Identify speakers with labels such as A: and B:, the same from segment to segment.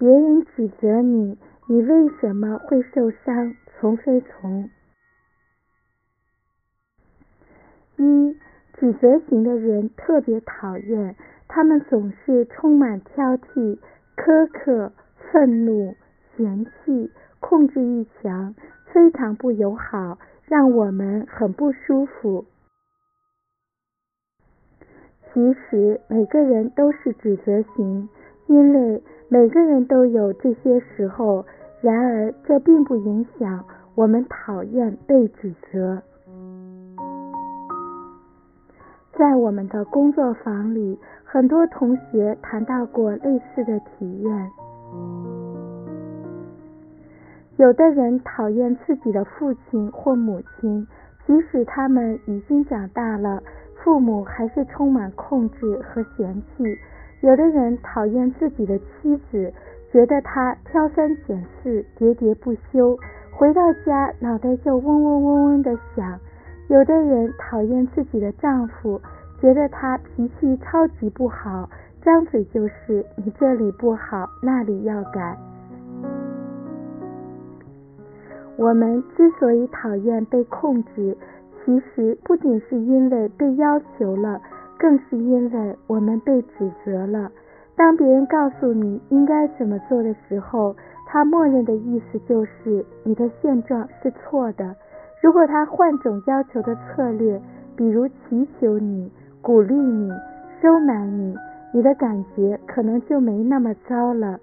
A: 别人指责你，你为什么会受伤？从非从。一，指责型的人特别讨厌，他们总是充满挑剔、苛刻、愤怒、嫌弃、控制欲强，非常不友好，让我们很不舒服。其实每个人都是指责型，因为每个人都有这些时候。然而，这并不影响我们讨厌被指责。在我们的工作坊里，很多同学谈到过类似的体验。有的人讨厌自己的父亲或母亲，即使他们已经长大了。父母还是充满控制和嫌弃。有的人讨厌自己的妻子，觉得她挑三拣四、喋喋不休，回到家脑袋就嗡嗡嗡嗡的响。有的人讨厌自己的丈夫，觉得他脾气超级不好，张嘴就是你这里不好，那里要改。我们之所以讨厌被控制。其实不仅是因为被要求了，更是因为我们被指责了。当别人告诉你应该怎么做的时候，他默认的意思就是你的现状是错的。如果他换种要求的策略，比如祈求你、鼓励你、收买你，你的感觉可能就没那么糟了。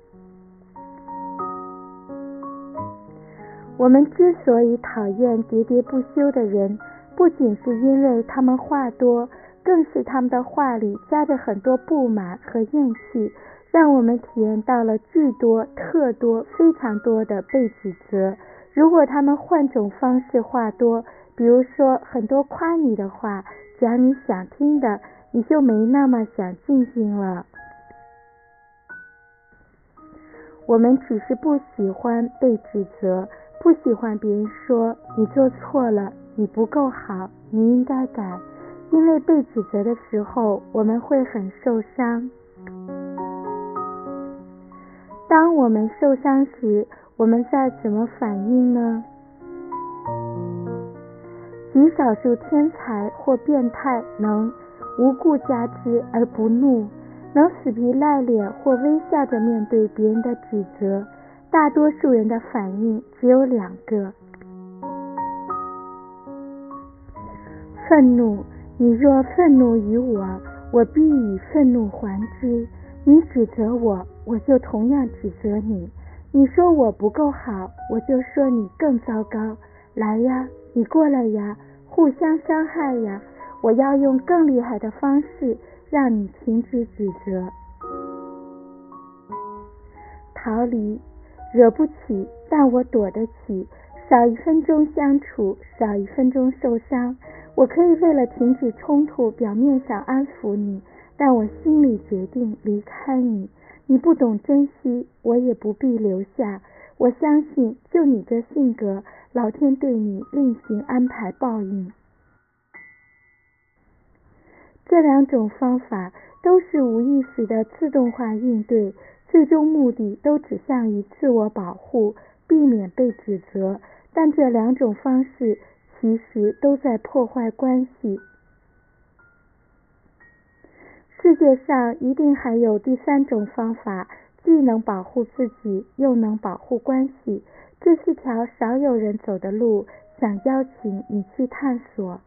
A: 我们之所以讨厌喋喋不休的人。不仅是因为他们话多，更是他们的话里夹着很多不满和怨气，让我们体验到了巨多、特多、非常多的被指责。如果他们换种方式话多，比如说很多夸你的话，讲你想听的，你就没那么想静静了。我们只是不喜欢被指责，不喜欢别人说你做错了。你不够好，你应该改。因为被指责的时候，我们会很受伤。当我们受伤时，我们在怎么反应呢？极少数天才或变态能无故加之而不怒，能死皮赖脸或微笑着面对别人的指责。大多数人的反应只有两个。愤怒，你若愤怒于我，我必以愤怒还之；你指责我，我就同样指责你。你说我不够好，我就说你更糟糕。来呀，你过来呀，互相伤害呀！我要用更厉害的方式让你停止指责。逃离，惹不起，但我躲得起。少一分钟相处，少一分钟受伤。我可以为了停止冲突，表面上安抚你，但我心里决定离开你。你不懂珍惜，我也不必留下。我相信，就你这性格，老天对你另行安排报应。这两种方法都是无意识的自动化应对，最终目的都指向于自我保护，避免被指责。但这两种方式。其实都在破坏关系。世界上一定还有第三种方法，既能保护自己，又能保护关系。这是条少有人走的路，想邀请你去探索。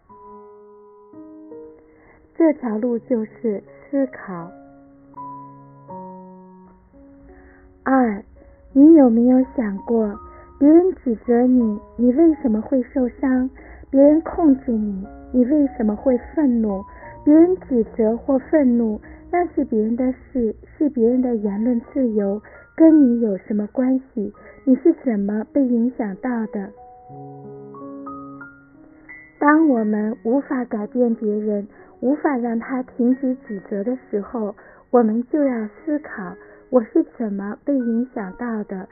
A: 这条路就是思考。二，你有没有想过？别人指责你，你为什么会受伤？别人控制你，你为什么会愤怒？别人指责或愤怒，那是别人的事，是别人的言论自由，跟你有什么关系？你是怎么被影响到的？当我们无法改变别人，无法让他停止指责的时候，我们就要思考：我是怎么被影响到的？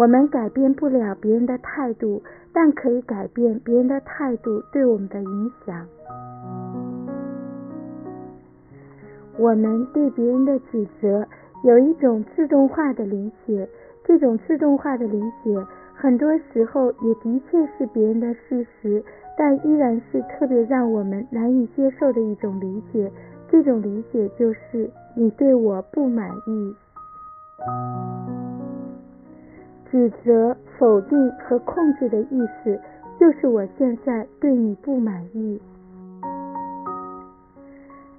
A: 我们改变不了别人的态度，但可以改变别人的态度对我们的影响。我们对别人的指责有一种自动化的理解，这种自动化的理解，很多时候也的确是别人的事实，但依然是特别让我们难以接受的一种理解。这种理解就是你对我不满意。指责、否定和控制的意思，就是我现在对你不满意。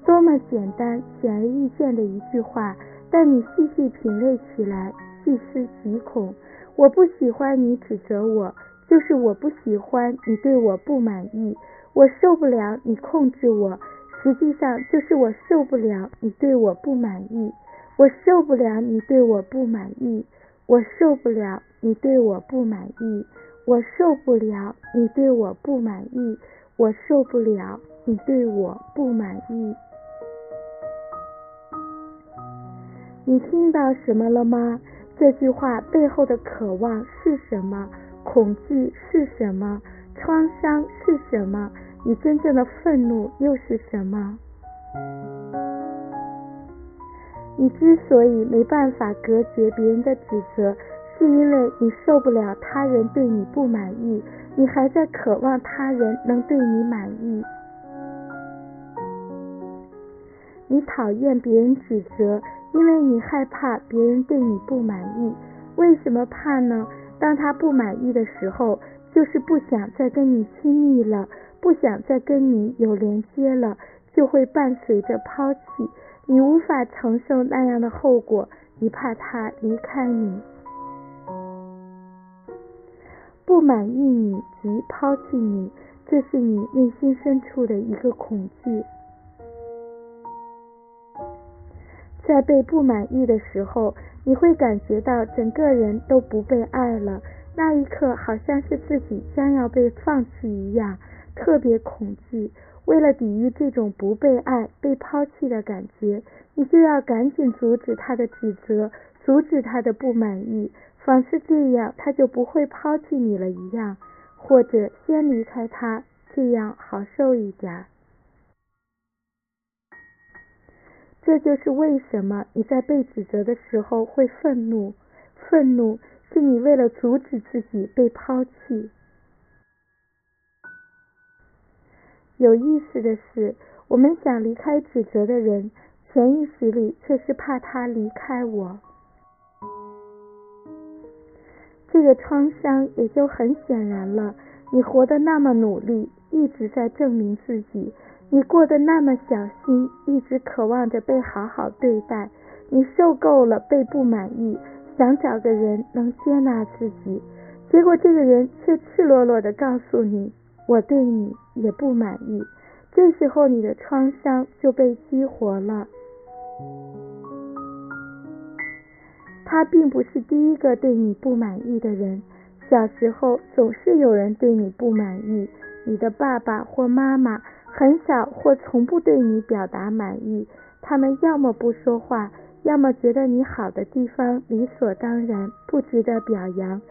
A: 多么简单、显而易见的一句话，但你细细品味起来，细思极恐。我不喜欢你指责我，就是我不喜欢你对我不满意。我受不了你控制我，实际上就是我受不了你对我不满意。我受不了你对我不满意。我受不了你对我不满意，我受不了你对我不满意，我受不了你对我不满意。你听到什么了吗？这句话背后的渴望是什么？恐惧是什么？创伤是什么？你真正的愤怒又是什么？你之所以没办法隔绝别人的指责，是因为你受不了他人对你不满意，你还在渴望他人能对你满意。你讨厌别人指责，因为你害怕别人对你不满意。为什么怕呢？当他不满意的时候，就是不想再跟你亲密了，不想再跟你有连接了，就会伴随着抛弃。你无法承受那样的后果，你怕他离开你，不满意你及抛弃你，这是你内心深处的一个恐惧。在被不满意的时候，你会感觉到整个人都不被爱了，那一刻好像是自己将要被放弃一样，特别恐惧。为了抵御这种不被爱、被抛弃的感觉，你就要赶紧阻止他的指责，阻止他的不满意，仿似这样他就不会抛弃你了一样，或者先离开他，这样好受一点。这就是为什么你在被指责的时候会愤怒，愤怒是你为了阻止自己被抛弃。有意思的是，我们想离开指责的人，潜意识里却是怕他离开我。这个创伤也就很显然了。你活得那么努力，一直在证明自己；你过得那么小心，一直渴望着被好好对待。你受够了被不满意，想找个人能接纳自己，结果这个人却赤裸裸的告诉你。我对你也不满意，这时候你的创伤就被激活了。他并不是第一个对你不满意的人，小时候总是有人对你不满意，你的爸爸或妈妈很少或从不对你表达满意，他们要么不说话，要么觉得你好的地方理所当然，不值得表扬。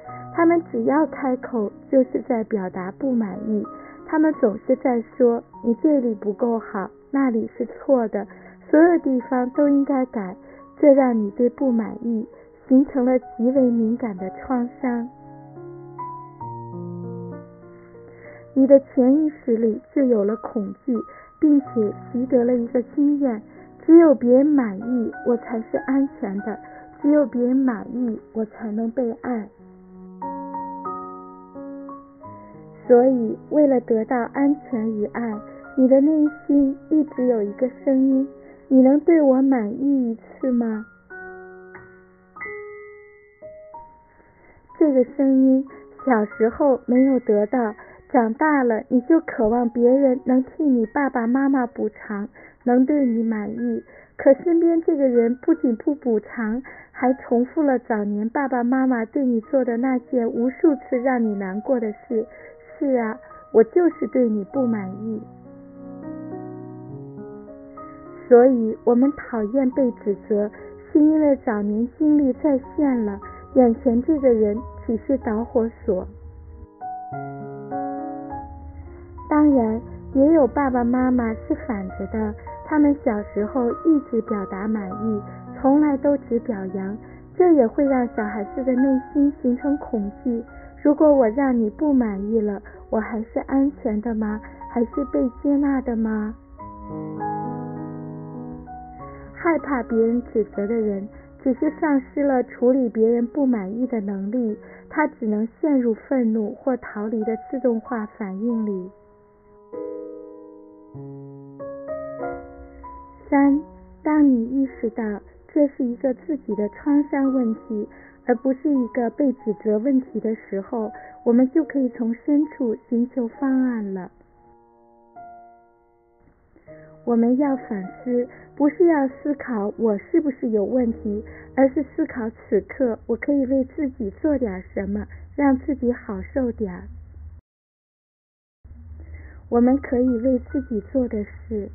A: 他们只要开口，就是在表达不满意。他们总是在说你这里不够好，那里是错的，所有地方都应该改。这让你对不满意形成了极为敏感的创伤。你的潜意识里就有了恐惧，并且习得了一个经验：只有别人满意，我才是安全的；只有别人满意，我才能被爱。所以，为了得到安全与爱，你的内心一直有一个声音：你能对我满意一次吗？这个声音小时候没有得到，长大了你就渴望别人能替你爸爸妈妈补偿，能对你满意。可身边这个人不仅不补偿，还重复了早年爸爸妈妈对你做的那件无数次让你难过的事。是啊，我就是对你不满意，所以我们讨厌被指责，是因为早年经历再现了，眼前这个人只是导火索。当然，也有爸爸妈妈是反着的，他们小时候一直表达满意，从来都只表扬，这也会让小孩子的内心形成恐惧。如果我让你不满意了，我还是安全的吗？还是被接纳的吗？害怕别人指责的人，只是丧失了处理别人不满意的能力，他只能陷入愤怒或逃离的自动化反应里。三，当你意识到这是一个自己的创伤问题，而不是一个被指责问题的时候，我们就可以从深处寻求方案了。我们要反思，不是要思考我是不是有问题，而是思考此刻我可以为自己做点什么，让自己好受点。我们可以为自己做的事。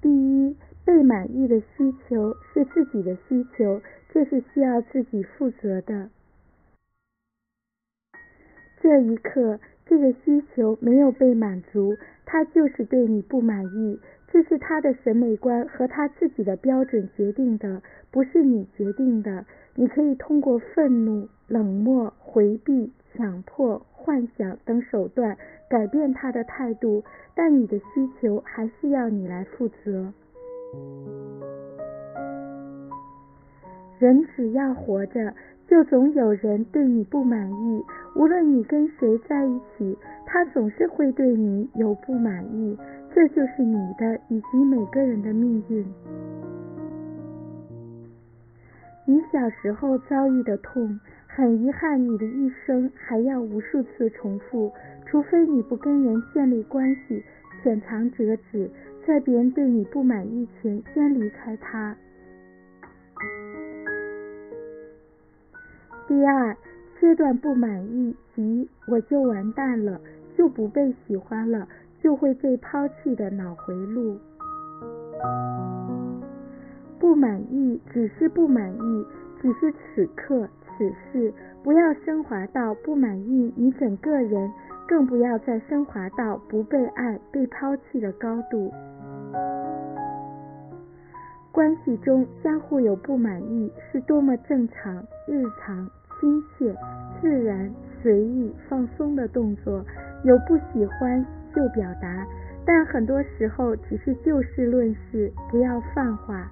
A: 第一，被满意的需求是自己的需求，这是需要自己负责的。这一刻，这个需求没有被满足，他就是对你不满意。这是他的审美观和他自己的标准决定的，不是你决定的。你可以通过愤怒、冷漠、回避、强迫、幻想等手段改变他的态度。但你的需求还是要你来负责。人只要活着，就总有人对你不满意。无论你跟谁在一起，他总是会对你有不满意。这就是你的以及每个人的命运。你小时候遭遇的痛，很遗憾，你的一生还要无数次重复。除非你不跟人建立关系，浅尝辄止，在别人对你不满意前先离开他。第二，阶段不满意即我就完蛋了，就不被喜欢了，就会被抛弃的脑回路。不满意只是不满意，只是此刻此事，不要升华到不满意你整个人。更不要再升华到不被爱、被抛弃的高度。关系中相互有不满意，是多么正常、日常、亲切、自然、随意、放松的动作。有不喜欢就表达，但很多时候只是就事论事，不要泛化。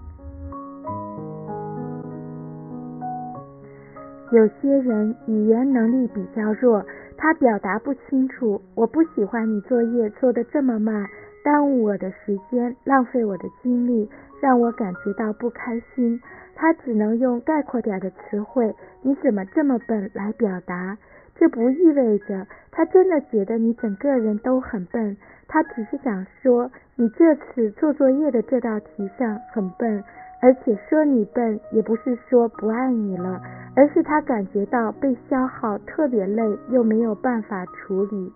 A: 有些人语言能力比较弱。他表达不清楚，我不喜欢你作业做得这么慢，耽误我的时间，浪费我的精力，让我感觉到不开心。他只能用概括点的词汇，你怎么这么笨来表达。这不意味着他真的觉得你整个人都很笨，他只是想说你这次做作业的这道题上很笨。而且说你笨，也不是说不爱你了，而是他感觉到被消耗，特别累，又没有办法处理。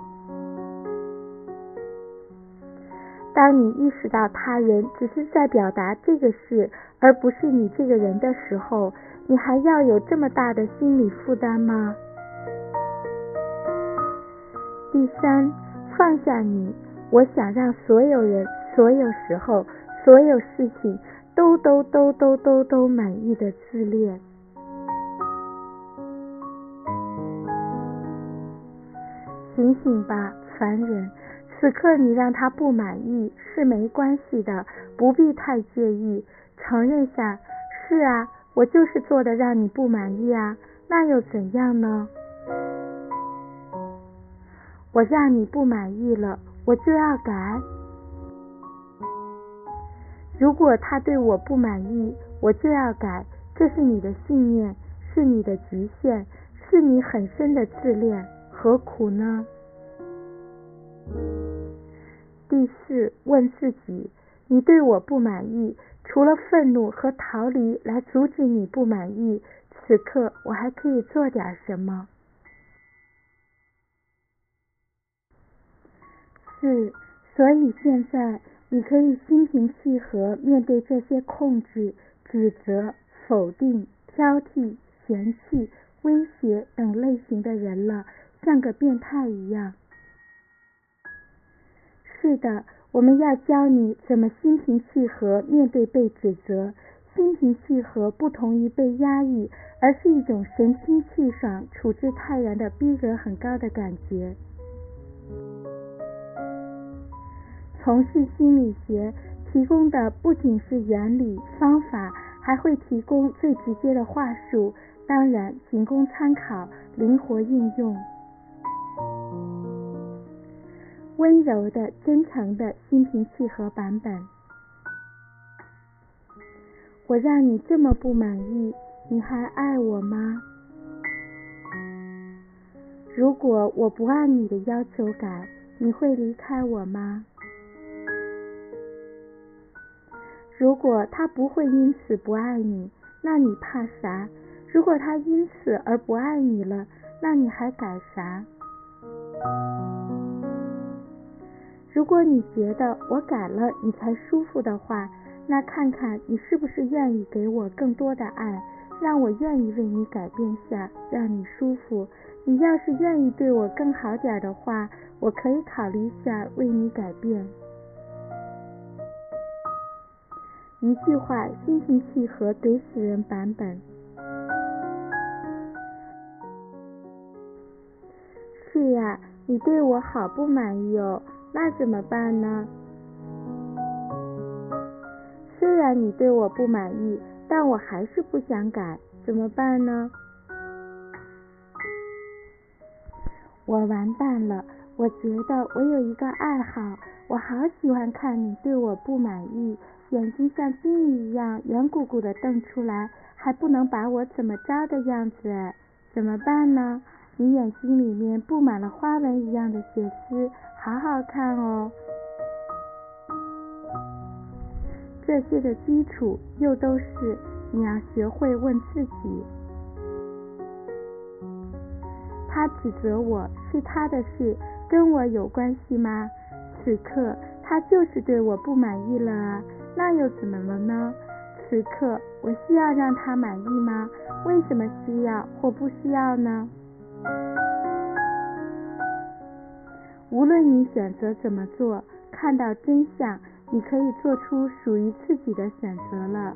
A: 当你意识到他人只是在表达这个事，而不是你这个人的时候，你还要有这么大的心理负担吗？第三，放下你，我想让所有人、所有时候、所有事情。都都都都都都满意的自恋，醒醒吧，凡人！此刻你让他不满意是没关系的，不必太介意。承认下，是啊，我就是做的让你不满意啊，那又怎样呢？我让你不满意了，我就要改。如果他对我不满意，我就要改，这是你的信念，是你的局限，是你很深的自恋，何苦呢？第四，问自己：你对我不满意，除了愤怒和逃离来阻止你不满意，此刻我还可以做点什么？四，所以现在。你可以心平气和面对这些控制、指责、否定、挑剔、嫌弃、威胁等类型的人了，像个变态一样。是的，我们要教你怎么心平气和面对被指责。心平气和不同于被压抑，而是一种神清气爽、处之泰然的逼格很高的感觉。从事心理学提供的不仅是原理方法，还会提供最直接的话术，当然仅供参考，灵活应用。温柔的、真诚的心平气和版本。我让你这么不满意，你还爱我吗？如果我不按你的要求改，你会离开我吗？如果他不会因此不爱你，那你怕啥？如果他因此而不爱你了，那你还改啥？如果你觉得我改了你才舒服的话，那看看你是不是愿意给我更多的爱，让我愿意为你改变下，让你舒服。你要是愿意对我更好点的话，我可以考虑一下为你改变。一句话，心平气和怼死人版本。是呀，你对我好不满意哦，那怎么办呢？虽然你对我不满意，但我还是不想改，怎么办呢？我完蛋了！我觉得我有一个爱好，我好喜欢看你对我不满意，眼睛像金鱼一样圆鼓鼓的瞪出来，还不能把我怎么着的样子，怎么办呢？你眼睛里面布满了花纹一样的血丝，好好看哦。这些的基础又都是你要学会问自己：他指责我是他的事，跟我有关系吗？此刻他就是对我不满意了啊，那又怎么了呢？此刻我需要让他满意吗？为什么需要或不需要呢？无论你选择怎么做，看到真相。你可以做出属于自己的选择了。